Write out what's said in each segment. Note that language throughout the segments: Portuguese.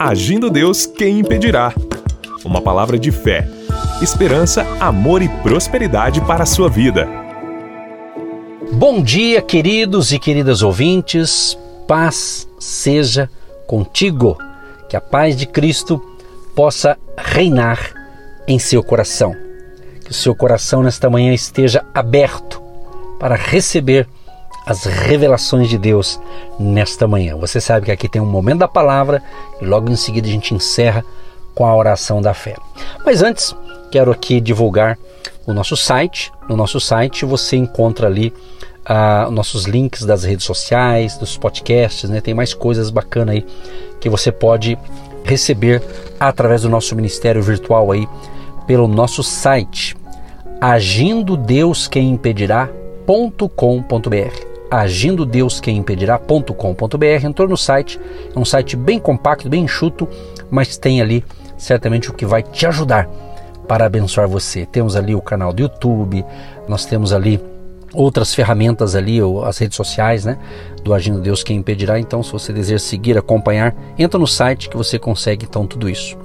Agindo Deus, quem impedirá? Uma palavra de fé, esperança, amor e prosperidade para a sua vida. Bom dia, queridos e queridas ouvintes. Paz seja contigo. Que a paz de Cristo possa reinar em seu coração. Que o seu coração nesta manhã esteja aberto para receber as revelações de Deus nesta manhã. Você sabe que aqui tem um momento da palavra e logo em seguida a gente encerra com a oração da fé. Mas antes, quero aqui divulgar o nosso site. No nosso site você encontra ali uh, nossos links das redes sociais, dos podcasts, né? Tem mais coisas bacanas aí que você pode receber através do nosso ministério virtual aí pelo nosso site agindo Deus quem agindo Deus quem impedirá.com.br. Entrou no site, é um site bem compacto, bem enxuto, mas tem ali certamente o que vai te ajudar para abençoar você. Temos ali o canal do YouTube, nós temos ali outras ferramentas ali, as redes sociais, né? Do Agindo Deus Quem Impedirá. Então, se você deseja seguir, acompanhar, entra no site que você consegue então tudo isso.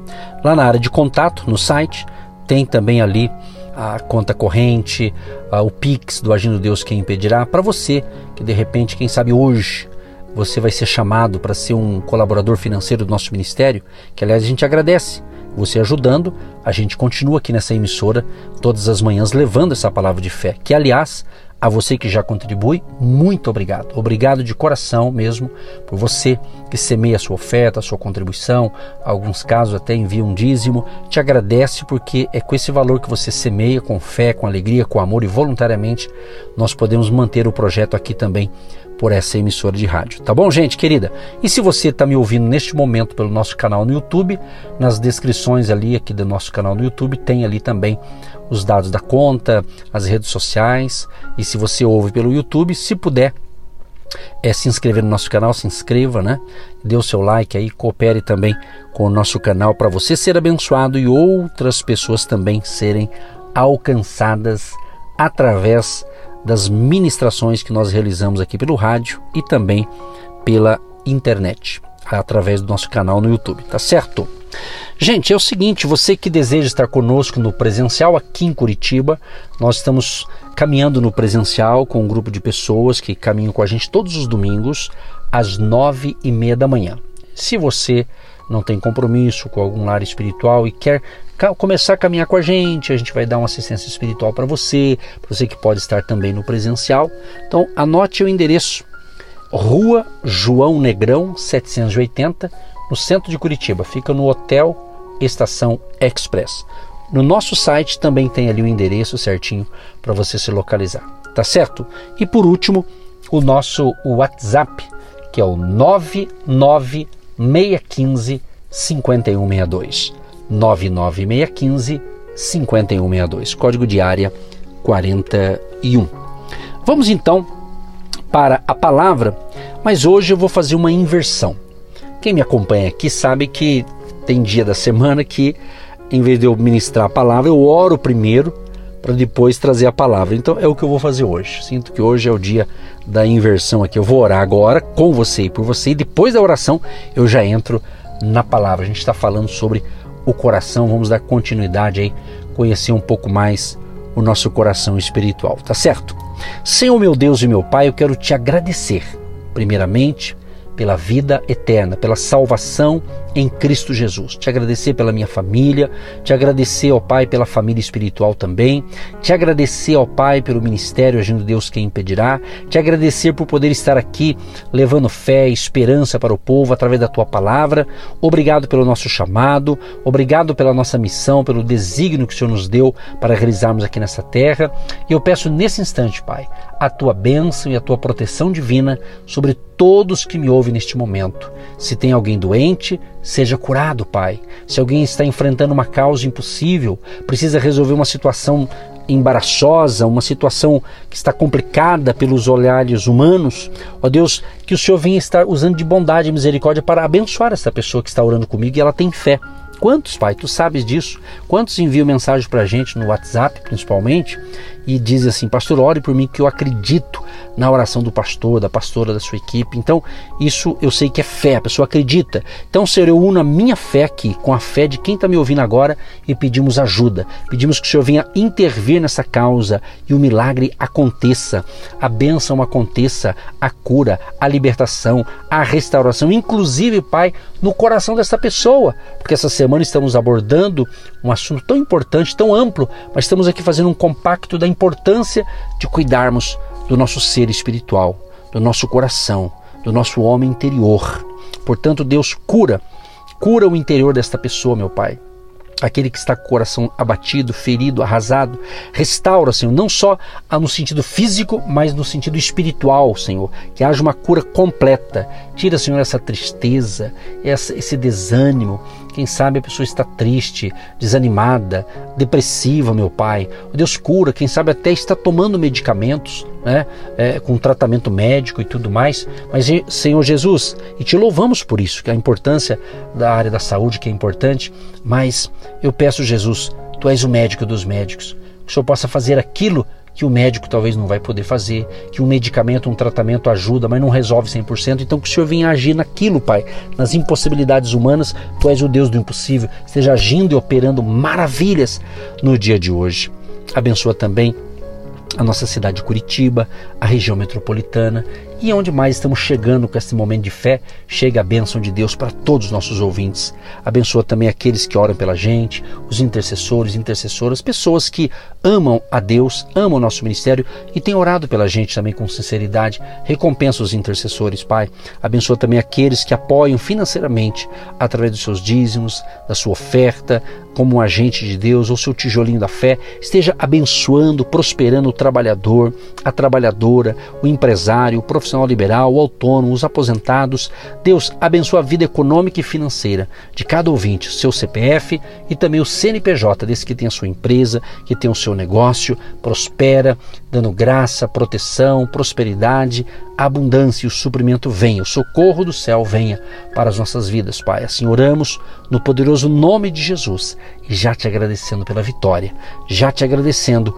Lá na área de contato, no site, tem também ali a conta corrente, o Pix do Agindo Deus Quem Impedirá, para você que de repente, quem sabe hoje, você vai ser chamado para ser um colaborador financeiro do nosso ministério, que aliás a gente agradece. Você ajudando, a gente continua aqui nessa emissora todas as manhãs levando essa palavra de fé, que aliás a você que já contribui, muito obrigado. Obrigado de coração mesmo por você que semeia a sua oferta, a sua contribuição, alguns casos até envia um dízimo. Te agradece porque é com esse valor que você semeia, com fé, com alegria, com amor e voluntariamente, nós podemos manter o projeto aqui também por essa emissora de rádio. Tá bom, gente querida? E se você está me ouvindo neste momento pelo nosso canal no YouTube, nas descrições ali aqui do nosso canal no YouTube tem ali também os dados da conta, as redes sociais. E se você ouve pelo YouTube, se puder é se inscrever no nosso canal, se inscreva, né? Dê o seu like aí, coopere também com o nosso canal para você ser abençoado e outras pessoas também serem alcançadas através das ministrações que nós realizamos aqui pelo rádio e também pela internet, através do nosso canal no YouTube, tá certo? Gente, é o seguinte, você que deseja estar conosco no presencial aqui em Curitiba, nós estamos caminhando no presencial com um grupo de pessoas que caminham com a gente todos os domingos às nove e meia da manhã. Se você não tem compromisso com algum lar espiritual e quer começar a caminhar com a gente, a gente vai dar uma assistência espiritual para você, para você que pode estar também no presencial. Então anote o endereço: Rua João Negrão 780, no centro de Curitiba. Fica no Hotel Estação Express. No nosso site também tem ali o endereço certinho para você se localizar, tá certo? E por último, o nosso WhatsApp, que é o 99615 5162. 99615 5162, código de área 41. Vamos então para a palavra, mas hoje eu vou fazer uma inversão. Quem me acompanha aqui sabe que tem dia da semana que, em vez de eu ministrar a palavra, eu oro primeiro para depois trazer a palavra. Então é o que eu vou fazer hoje. Sinto que hoje é o dia da inversão aqui. Eu vou orar agora com você e por você, e depois da oração eu já entro na palavra. A gente está falando sobre o coração, vamos dar continuidade aí, conhecer um pouco mais o nosso coração espiritual, tá certo? Senhor meu Deus e meu Pai, eu quero te agradecer, primeiramente, pela vida eterna, pela salvação em Cristo Jesus. Te agradecer pela minha família, te agradecer ao Pai pela família espiritual também, te agradecer ao Pai pelo ministério Agindo Deus Quem Impedirá, te agradecer por poder estar aqui levando fé e esperança para o povo através da tua palavra. Obrigado pelo nosso chamado, obrigado pela nossa missão, pelo desígnio que o Senhor nos deu para realizarmos aqui nessa terra. E eu peço nesse instante, Pai, a tua bênção e a tua proteção divina sobre todos que me ouvem neste momento. Se tem alguém doente, seja curado, Pai. Se alguém está enfrentando uma causa impossível, precisa resolver uma situação embaraçosa, uma situação que está complicada pelos olhares humanos, ó Deus, que o Senhor venha estar usando de bondade e misericórdia para abençoar essa pessoa que está orando comigo e ela tem fé Quantos, Pai, tu sabes disso? Quantos enviam mensagem para a gente no WhatsApp, principalmente, e dizem assim: Pastor, ore por mim que eu acredito na oração do pastor, da pastora, da sua equipe. Então, isso eu sei que é fé, a pessoa acredita. Então, Senhor, eu uno a minha fé aqui com a fé de quem está me ouvindo agora e pedimos ajuda. Pedimos que o Senhor venha intervir nessa causa e o milagre aconteça, a bênção aconteça, a cura, a libertação, a restauração, inclusive, Pai, no coração dessa pessoa, porque essa semana estamos abordando um assunto tão importante, tão amplo, mas estamos aqui fazendo um compacto da importância de cuidarmos do nosso ser espiritual, do nosso coração, do nosso homem interior. Portanto, Deus cura, cura o interior desta pessoa, meu Pai aquele que está com o coração abatido, ferido, arrasado. Restaura, Senhor, não só no sentido físico, mas no sentido espiritual, Senhor. Que haja uma cura completa. Tira, Senhor, essa tristeza, esse desânimo, quem sabe a pessoa está triste, desanimada, depressiva, meu Pai. Deus cura, quem sabe até está tomando medicamentos, né? É, com tratamento médico e tudo mais. Mas, Senhor Jesus, e te louvamos por isso, que a importância da área da saúde que é importante. Mas eu peço, Jesus, Tu és o médico dos médicos. Que o Senhor possa fazer aquilo que o médico talvez não vai poder fazer, que um medicamento, um tratamento ajuda, mas não resolve 100%. Então que o Senhor venha agir naquilo, Pai, nas impossibilidades humanas. Tu és o Deus do impossível. Esteja agindo e operando maravilhas no dia de hoje. Abençoa também a nossa cidade de Curitiba, a região metropolitana e onde mais estamos chegando com esse momento de fé, chega a bênção de Deus para todos os nossos ouvintes. Abençoa também aqueles que oram pela gente, os intercessores, intercessoras, pessoas que amam a Deus, amam o nosso ministério e têm orado pela gente também com sinceridade. Recompensa os intercessores, Pai. Abençoa também aqueles que apoiam financeiramente através dos seus dízimos, da sua oferta, como um agente de Deus ou seu tijolinho da fé. Esteja abençoando, prosperando o trabalhador, a trabalhadora, o empresário, o profissional profissional liberal, autônomo, os aposentados. Deus abençoa a vida econômica e financeira de cada ouvinte, seu CPF e também o CNPJ, desse que tem a sua empresa, que tem o seu negócio, prospera, dando graça, proteção, prosperidade, abundância e o suprimento venha, o socorro do céu venha para as nossas vidas, Pai. Assim oramos no poderoso nome de Jesus e já te agradecendo pela vitória, já te agradecendo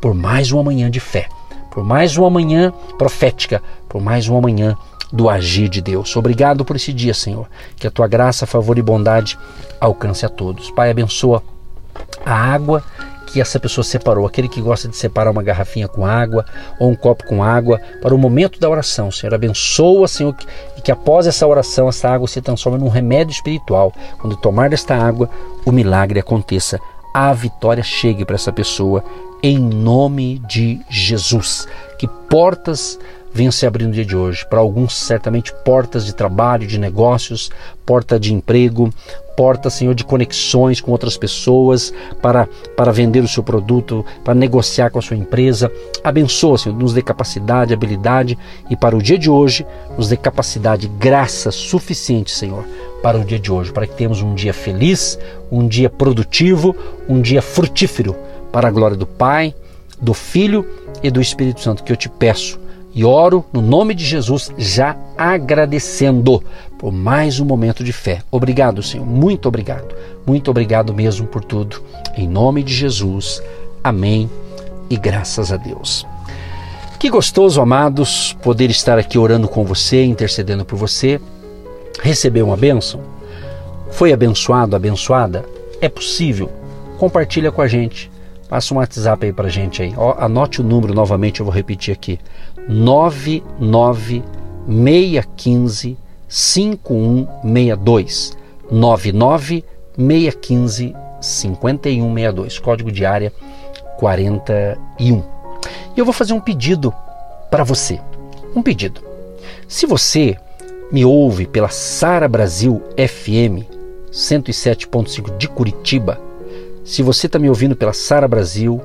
por mais uma manhã de fé por mais uma manhã profética, por mais uma manhã do agir de Deus. Obrigado por esse dia, Senhor. Que a tua graça, favor e bondade alcance a todos. Pai, abençoa a água que essa pessoa separou, aquele que gosta de separar uma garrafinha com água ou um copo com água para o momento da oração, Senhor. Abençoa, Senhor, e que após essa oração, essa água se transforme num remédio espiritual. Quando tomar desta água, o milagre aconteça. A vitória chegue para essa pessoa em nome de Jesus. Que portas venham se abrir no dia de hoje. Para alguns, certamente, portas de trabalho, de negócios, porta de emprego, porta, Senhor, de conexões com outras pessoas para, para vender o seu produto, para negociar com a sua empresa. Abençoa, Senhor, nos dê capacidade, habilidade e para o dia de hoje, nos dê capacidade, graça suficiente, Senhor, para o dia de hoje, para que tenhamos um dia feliz, um dia produtivo, um dia frutífero para a glória do Pai, do Filho e do Espírito Santo, que eu te peço e oro no nome de Jesus, já agradecendo por mais um momento de fé. Obrigado, Senhor, muito obrigado, muito obrigado mesmo por tudo. Em nome de Jesus, amém e graças a Deus. Que gostoso, amados, poder estar aqui orando com você, intercedendo por você. Recebeu uma bênção? Foi abençoado, abençoada? É possível? Compartilha com a gente Passa um WhatsApp aí pra gente aí. Ó, anote o número novamente, eu vou repetir aqui. 99615 5162. 99615 5162. Código de área 41. E eu vou fazer um pedido para você. Um pedido. Se você me ouve pela Sara Brasil FM 107.5 de Curitiba, se você está me ouvindo pela Sara Brasil,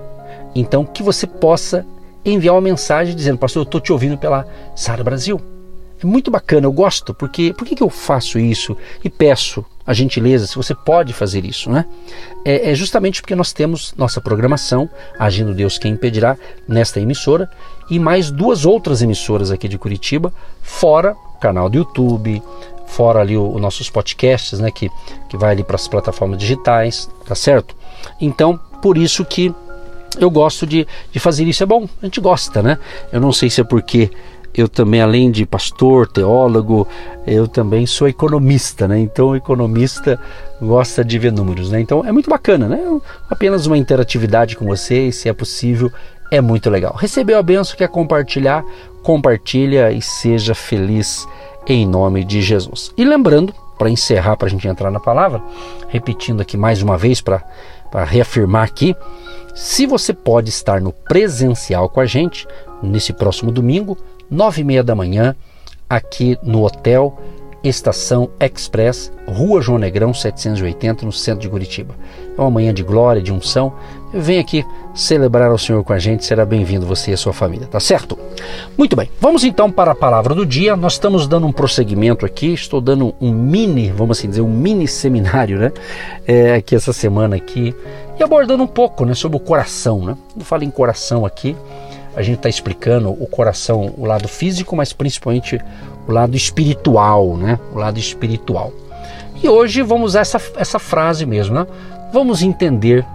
então que você possa enviar uma mensagem dizendo, pastor, eu estou te ouvindo pela Sara Brasil. É muito bacana, eu gosto, porque por que, que eu faço isso e peço a gentileza se você pode fazer isso, né? É, é, justamente porque nós temos nossa programação, Agindo Deus Quem Impedirá, nesta emissora, e mais duas outras emissoras aqui de Curitiba, fora canal do YouTube, fora ali os nossos podcasts, né, que, que vai ali para as plataformas digitais, tá certo? Então, por isso que eu gosto de, de fazer isso, é bom, a gente gosta, né? Eu não sei se é porque eu também, além de pastor, teólogo, eu também sou economista, né? Então, economista gosta de ver números, né? Então, é muito bacana, né? Apenas uma interatividade com vocês, se é possível, é muito legal. Recebeu a benção, quer compartilhar, compartilha e seja feliz em nome de Jesus. E lembrando, para encerrar, para a gente entrar na palavra, repetindo aqui mais uma vez para reafirmar aqui, se você pode estar no presencial com a gente nesse próximo domingo, nove e meia da manhã, aqui no Hotel Estação Express, Rua João Negrão 780, no centro de Curitiba. É uma manhã de glória, de unção. Vem aqui celebrar o Senhor com a gente, será bem-vindo você e a sua família, tá certo? Muito bem, vamos então para a palavra do dia. Nós estamos dando um prosseguimento aqui, estou dando um mini, vamos assim dizer, um mini seminário, né? É, aqui essa semana aqui, e abordando um pouco né, sobre o coração, né? Não falo em coração aqui, a gente está explicando o coração, o lado físico, mas principalmente o lado espiritual, né? O lado espiritual. E hoje vamos usar essa, essa frase mesmo, né? Vamos entender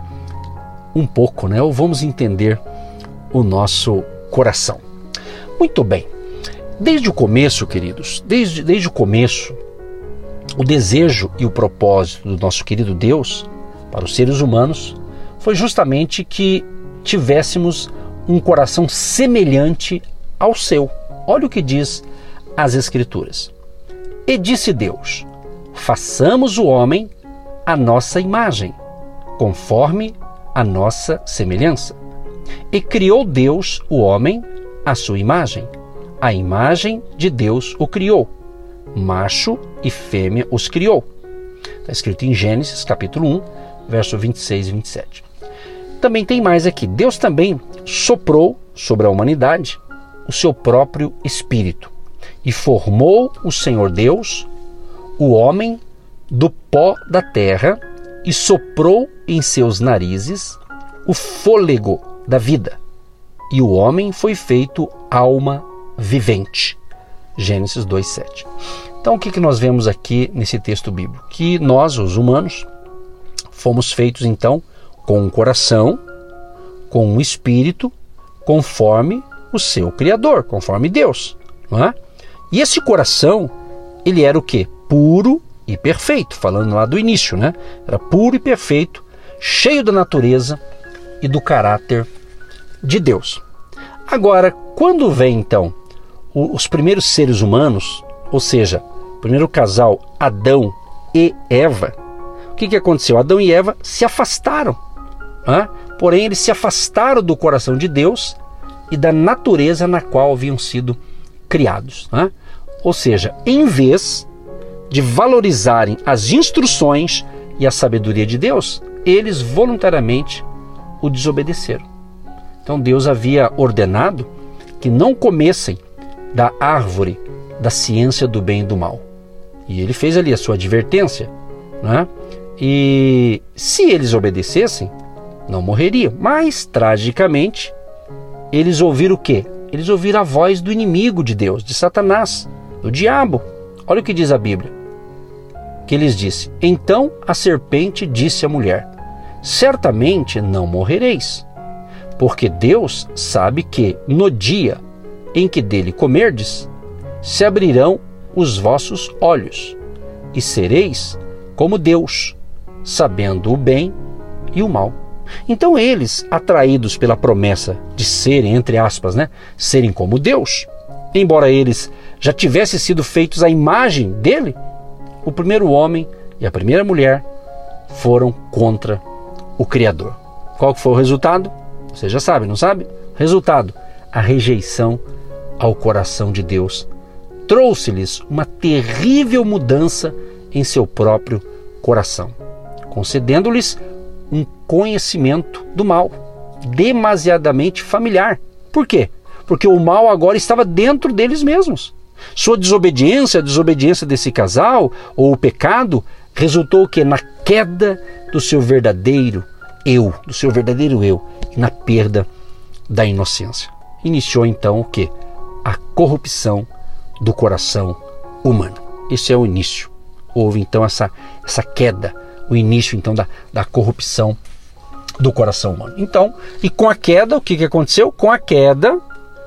um pouco, né? Ou vamos entender o nosso coração. Muito bem. Desde o começo, queridos, desde, desde o começo, o desejo e o propósito do nosso querido Deus para os seres humanos foi justamente que tivéssemos um coração semelhante ao seu. Olha o que diz as Escrituras. E disse Deus: façamos o homem a nossa imagem, conforme a nossa semelhança. E criou Deus o homem à sua imagem. A imagem de Deus o criou. Macho e fêmea os criou. Está escrito em Gênesis capítulo 1, verso 26 e 27. Também tem mais aqui. Deus também soprou sobre a humanidade o seu próprio espírito e formou o Senhor Deus, o homem, do pó da terra e soprou em seus narizes o fôlego da vida. E o homem foi feito alma vivente. Gênesis 2:7. Então o que, que nós vemos aqui nesse texto bíblico? Que nós, os humanos, fomos feitos então com um coração, com um espírito, conforme o seu Criador, conforme Deus. Não é? E esse coração, ele era o que? Puro e perfeito, falando lá do início, né? Era puro e perfeito, cheio da natureza e do caráter de Deus. Agora, quando vem então os primeiros seres humanos, ou seja, o primeiro casal Adão e Eva, o que, que aconteceu? Adão e Eva se afastaram, né? porém eles se afastaram do coração de Deus e da natureza na qual haviam sido criados. Né? Ou seja, em vez de valorizarem as instruções e a sabedoria de Deus, eles voluntariamente o desobedeceram. Então Deus havia ordenado que não comessem da árvore da ciência do bem e do mal. E ele fez ali a sua advertência. Né? E se eles obedecessem, não morreriam. Mas, tragicamente, eles ouviram o quê? Eles ouviram a voz do inimigo de Deus, de Satanás, do diabo. Olha o que diz a Bíblia. Que eles disse: Então a serpente disse à mulher: Certamente não morrereis, porque Deus sabe que no dia em que dele comerdes, se abrirão os vossos olhos, e sereis como Deus, sabendo o bem e o mal. Então eles, atraídos pela promessa de serem, entre aspas, né, serem como Deus, embora eles já tivessem sido feitos à imagem dele, o primeiro homem e a primeira mulher foram contra o Criador. Qual foi o resultado? Você já sabe, não sabe? Resultado: a rejeição ao coração de Deus trouxe-lhes uma terrível mudança em seu próprio coração, concedendo-lhes um conhecimento do mal, demasiadamente familiar. Por quê? Porque o mal agora estava dentro deles mesmos. Sua desobediência, a desobediência desse casal, ou o pecado, resultou que na queda do seu verdadeiro eu, do seu verdadeiro eu, e na perda da inocência. Iniciou então o que? A corrupção do coração humana. Esse é o início. Houve então essa, essa queda, o início então da, da corrupção do coração humano. Então, e com a queda, o que, que aconteceu? Com a queda,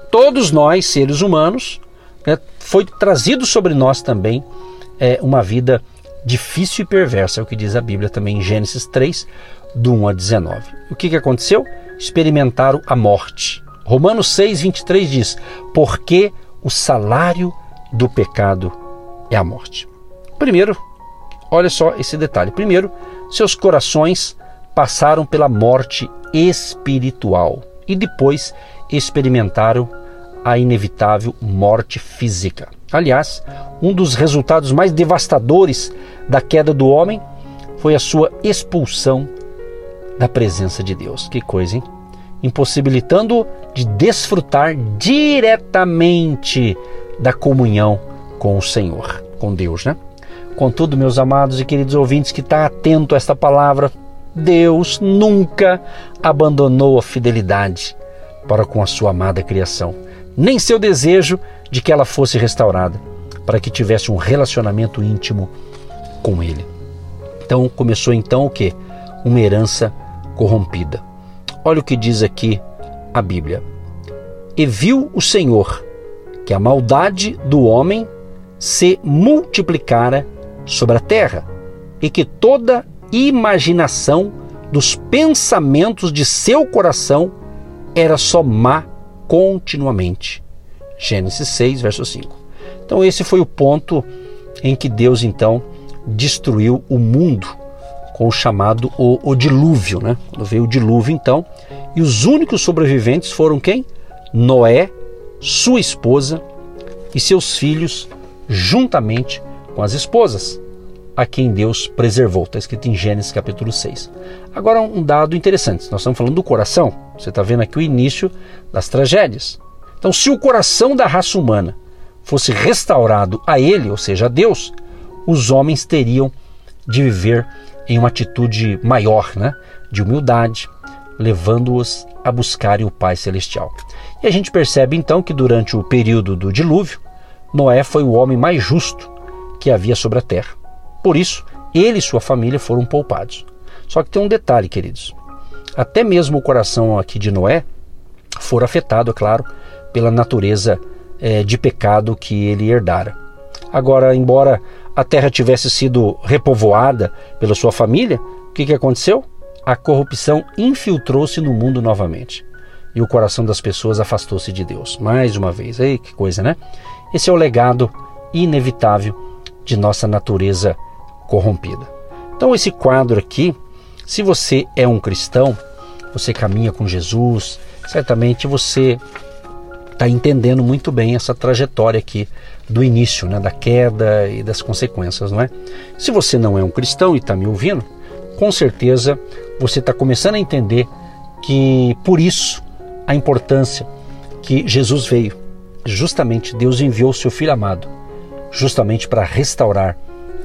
todos nós, seres humanos, né, foi trazido sobre nós também é, uma vida difícil e perversa, é o que diz a Bíblia também em Gênesis 3, do 1 a 19. O que, que aconteceu? Experimentaram a morte. Romanos 6, 23 diz: Porque o salário do pecado é a morte. Primeiro, olha só esse detalhe. Primeiro, seus corações passaram pela morte espiritual e depois experimentaram a inevitável morte física. Aliás, um dos resultados mais devastadores da queda do homem foi a sua expulsão da presença de Deus. Que coisa, hein? Impossibilitando-o de desfrutar diretamente da comunhão com o Senhor, com Deus, né? Contudo, meus amados e queridos ouvintes que está atento a esta palavra, Deus nunca abandonou a fidelidade para com a sua amada criação, nem seu desejo de que ela fosse restaurada, para que tivesse um relacionamento íntimo com ele. Então começou então o que? Uma herança corrompida. Olha o que diz aqui a Bíblia. E viu o Senhor que a maldade do homem se multiplicara sobre a terra e que toda imaginação dos pensamentos de seu coração era só má continuamente. Gênesis 6, verso 5. Então esse foi o ponto em que Deus então destruiu o mundo com o chamado o, o dilúvio, né? Quando veio o dilúvio então, e os únicos sobreviventes foram quem? Noé, sua esposa e seus filhos, juntamente com as esposas a quem Deus preservou. Está escrito em Gênesis capítulo 6. Agora, um dado interessante: nós estamos falando do coração. Você está vendo aqui o início das tragédias. Então, se o coração da raça humana fosse restaurado a Ele, ou seja, a Deus, os homens teriam de viver em uma atitude maior, né? de humildade, levando-os a buscarem o Pai Celestial. E a gente percebe então que durante o período do dilúvio, Noé foi o homem mais justo que havia sobre a terra. Por isso, ele e sua família foram poupados. Só que tem um detalhe, queridos. Até mesmo o coração aqui de Noé for afetado, é claro, pela natureza é, de pecado que ele herdara. Agora, embora a terra tivesse sido repovoada pela sua família, o que, que aconteceu? A corrupção infiltrou-se no mundo novamente. E o coração das pessoas afastou-se de Deus. Mais uma vez. Ei, que coisa, né? Esse é o legado inevitável de nossa natureza corrompida. Então, esse quadro aqui, se você é um cristão, você caminha com Jesus, certamente você está entendendo muito bem essa trajetória aqui do início, né, da queda e das consequências, não é? Se você não é um cristão e está me ouvindo, com certeza você está começando a entender que por isso a importância que Jesus veio, justamente Deus enviou o seu Filho amado, justamente para restaurar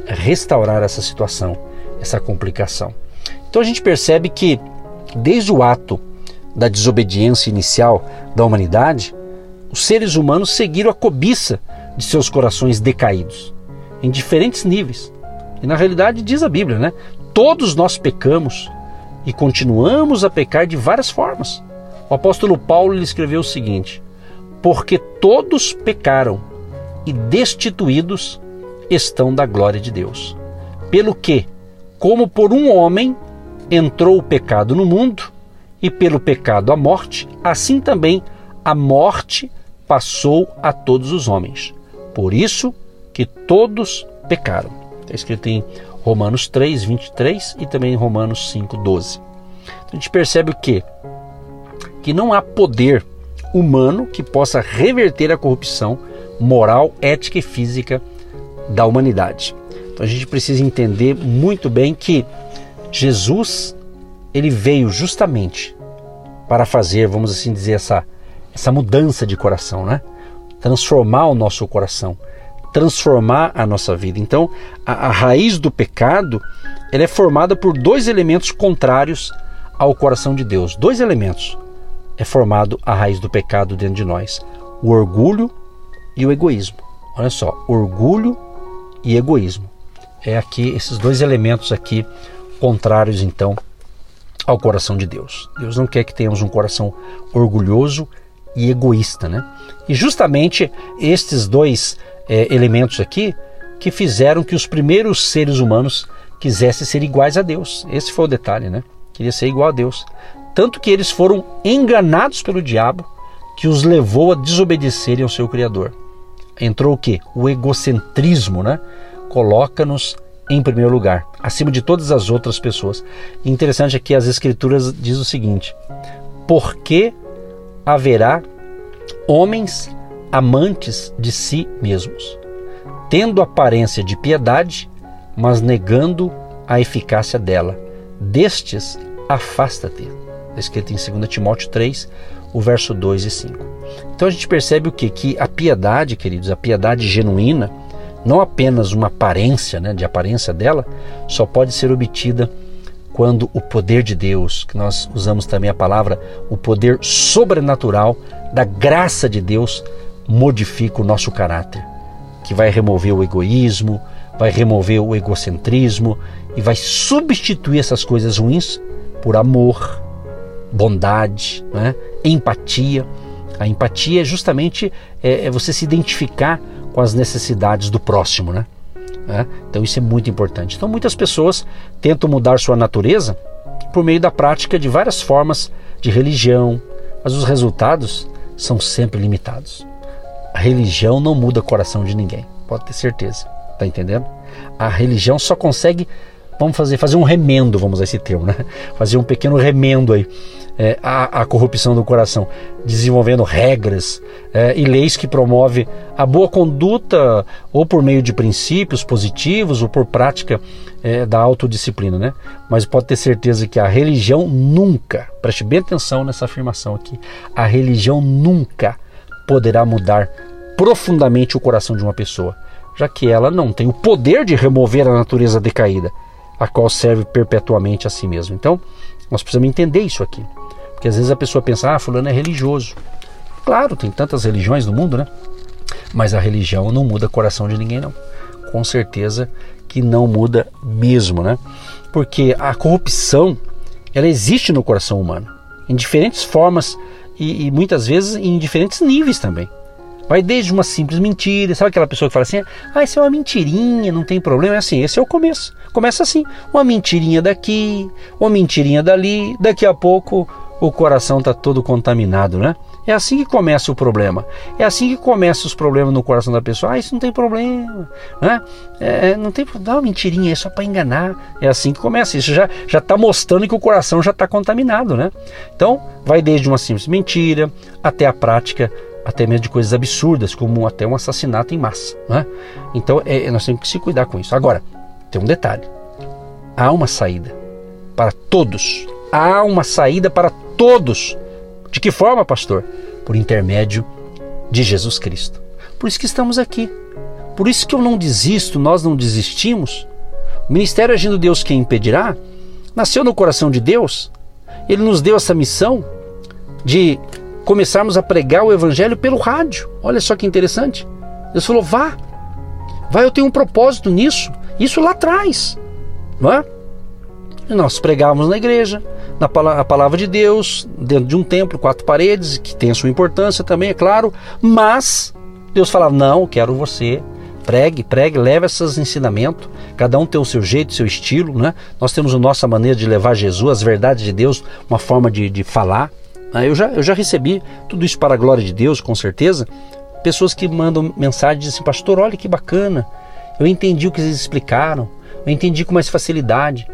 restaurar essa situação, essa complicação. Então a gente percebe que desde o ato da desobediência inicial da humanidade, os seres humanos seguiram a cobiça de seus corações decaídos, em diferentes níveis. E na realidade diz a Bíblia, né? Todos nós pecamos e continuamos a pecar de várias formas. O apóstolo Paulo lhe escreveu o seguinte: Porque todos pecaram e destituídos estão da glória de Deus. Pelo que, como por um homem entrou o pecado no mundo, e pelo pecado a morte, assim também a morte passou a todos os homens. Por isso que todos pecaram. Está escrito em Romanos 3, 23 e também em Romanos 5, 12. Então a gente percebe o que? Que não há poder humano que possa reverter a corrupção moral, ética e física da humanidade. Então a gente precisa entender muito bem que Jesus ele veio justamente para fazer, vamos assim dizer, essa, essa mudança de coração, né? Transformar o nosso coração, transformar a nossa vida. Então, a, a raiz do pecado ela é formada por dois elementos contrários ao coração de Deus. Dois elementos é formado a raiz do pecado dentro de nós: o orgulho e o egoísmo. Olha só, orgulho e egoísmo. É aqui esses dois elementos aqui contrários então ao coração de Deus. Deus não quer que tenhamos um coração orgulhoso e egoísta, né? E justamente estes dois é, elementos aqui que fizeram que os primeiros seres humanos quisessem ser iguais a Deus. Esse foi o detalhe, né? Queria ser igual a Deus. Tanto que eles foram enganados pelo diabo que os levou a desobedecerem ao seu Criador. Entrou o que? O egocentrismo, né? Coloca-nos em primeiro lugar, acima de todas as outras pessoas. Interessante é que as Escrituras diz o seguinte: porque haverá homens amantes de si mesmos, tendo aparência de piedade, mas negando a eficácia dela. Destes, afasta-te. Está escrito em 2 Timóteo 3, o verso 2 e 5. Então a gente percebe o que? Que a piedade, queridos, a piedade genuína, não apenas uma aparência, né, de aparência dela, só pode ser obtida quando o poder de Deus, que nós usamos também a palavra, o poder sobrenatural da graça de Deus, modifica o nosso caráter, que vai remover o egoísmo, vai remover o egocentrismo e vai substituir essas coisas ruins por amor, bondade, né? Empatia. A empatia é justamente é, é você se identificar com as necessidades do próximo, né? É? Então isso é muito importante. Então muitas pessoas tentam mudar sua natureza por meio da prática de várias formas de religião, mas os resultados são sempre limitados. A religião não muda o coração de ninguém, pode ter certeza. Tá entendendo? A religião só consegue vamos fazer, fazer um remendo, vamos usar esse termo, né? Fazer um pequeno remendo aí é, à, à, corrupção do coração, desenvolvendo regras é, e leis que promovem a boa conduta ou por meio de princípios positivos ou por prática é, da autodisciplina, né? Mas pode ter certeza que a religião nunca, preste bem atenção nessa afirmação aqui, a religião nunca poderá mudar profundamente o coração de uma pessoa, já que ela não tem o poder de remover a natureza decaída a qual serve perpetuamente a si mesmo. Então, nós precisamos entender isso aqui. Porque às vezes a pessoa pensa, ah, fulano é religioso. Claro, tem tantas religiões no mundo, né? Mas a religião não muda o coração de ninguém, não. Com certeza que não muda mesmo, né? Porque a corrupção, ela existe no coração humano, em diferentes formas e, e muitas vezes em diferentes níveis também. Vai desde uma simples mentira, sabe aquela pessoa que fala assim: ah, isso é uma mentirinha, não tem problema. É assim, esse é o começo. Começa assim: uma mentirinha daqui, uma mentirinha dali, daqui a pouco o coração está todo contaminado, né? É assim que começa o problema. É assim que começam os problemas no coração da pessoa. Ah, isso não tem problema, né? É, não tem dá uma mentirinha, é só para enganar. É assim que começa. Isso já já está mostrando que o coração já está contaminado, né? Então vai desde uma simples mentira até a prática até mesmo de coisas absurdas, como até um assassinato em massa. Né? Então é, nós temos que se cuidar com isso. Agora, tem um detalhe: há uma saída para todos. Há uma saída para todos. De que forma, pastor? Por intermédio de Jesus Cristo. Por isso que estamos aqui. Por isso que eu não desisto, nós não desistimos. O ministério Agindo Deus Quem Impedirá nasceu no coração de Deus. Ele nos deu essa missão de começarmos a pregar o evangelho pelo rádio. Olha só que interessante. Deus falou: vá, vá, eu tenho um propósito nisso. Isso lá atrás, não é? Nós pregávamos na igreja, na a palavra de Deus, dentro de um templo, quatro paredes, que tem a sua importância também, é claro, mas Deus falava: não, quero você. Pregue, pregue, leve esses ensinamentos. Cada um tem o seu jeito, seu estilo, né? Nós temos a nossa maneira de levar Jesus, as verdades de Deus, uma forma de, de falar. Ah, eu já, eu já recebi tudo isso para a glória de Deus, com certeza. Pessoas que mandam mensagem dizem assim, pastor, olha que bacana. Eu entendi o que eles explicaram. Eu entendi com mais facilidade.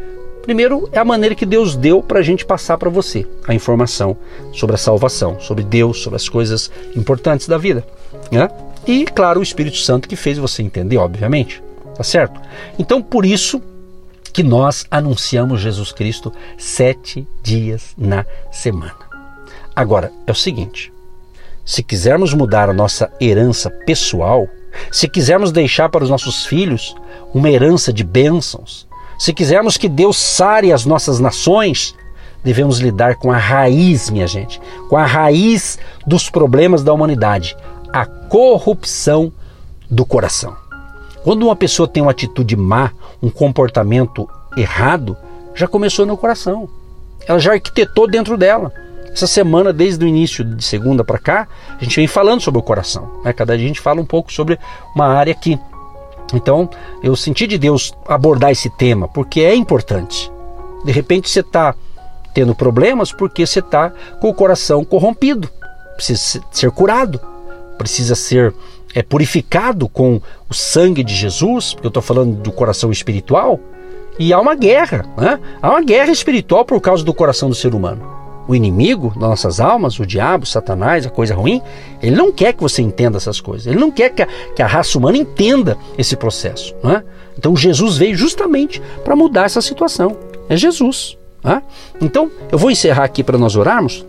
Primeiro, é a maneira que Deus deu para a gente passar para você a informação sobre a salvação, sobre Deus, sobre as coisas importantes da vida. Né? E, claro, o Espírito Santo que fez você entender, obviamente. Tá certo? Então, por isso que nós anunciamos Jesus Cristo sete dias na semana. Agora, é o seguinte: se quisermos mudar a nossa herança pessoal, se quisermos deixar para os nossos filhos uma herança de bênçãos, se quisermos que Deus sare as nossas nações, devemos lidar com a raiz, minha gente, com a raiz dos problemas da humanidade, a corrupção do coração. Quando uma pessoa tem uma atitude má, um comportamento errado, já começou no coração. Ela já arquitetou dentro dela. Essa semana, desde o início de segunda para cá, a gente vem falando sobre o coração. Né? Cada dia a gente fala um pouco sobre uma área aqui. Então, eu senti de Deus abordar esse tema, porque é importante. De repente você está tendo problemas porque você está com o coração corrompido, precisa ser curado, precisa ser é, purificado com o sangue de Jesus, porque eu estou falando do coração espiritual, e há uma guerra, né? há uma guerra espiritual por causa do coração do ser humano o inimigo das nossas almas, o diabo, Satanás, a coisa ruim, ele não quer que você entenda essas coisas. Ele não quer que a, que a raça humana entenda esse processo. Né? Então Jesus veio justamente para mudar essa situação. É Jesus. Né? Então eu vou encerrar aqui para nós orarmos.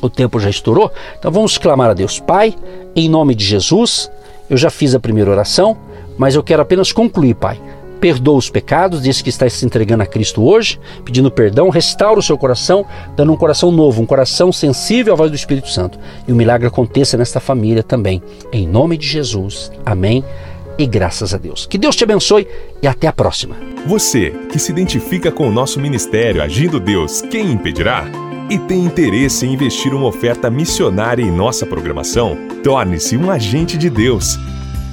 O tempo já estourou. Então vamos clamar a Deus. Pai, em nome de Jesus, eu já fiz a primeira oração, mas eu quero apenas concluir, Pai perdoa os pecados, diz que está se entregando a Cristo hoje, pedindo perdão, restaura o seu coração, dando um coração novo, um coração sensível à voz do Espírito Santo. E o milagre aconteça nesta família também. Em nome de Jesus. Amém. E graças a Deus. Que Deus te abençoe e até a próxima. Você que se identifica com o nosso ministério Agindo Deus, quem impedirá? E tem interesse em investir uma oferta missionária em nossa programação? Torne-se um agente de Deus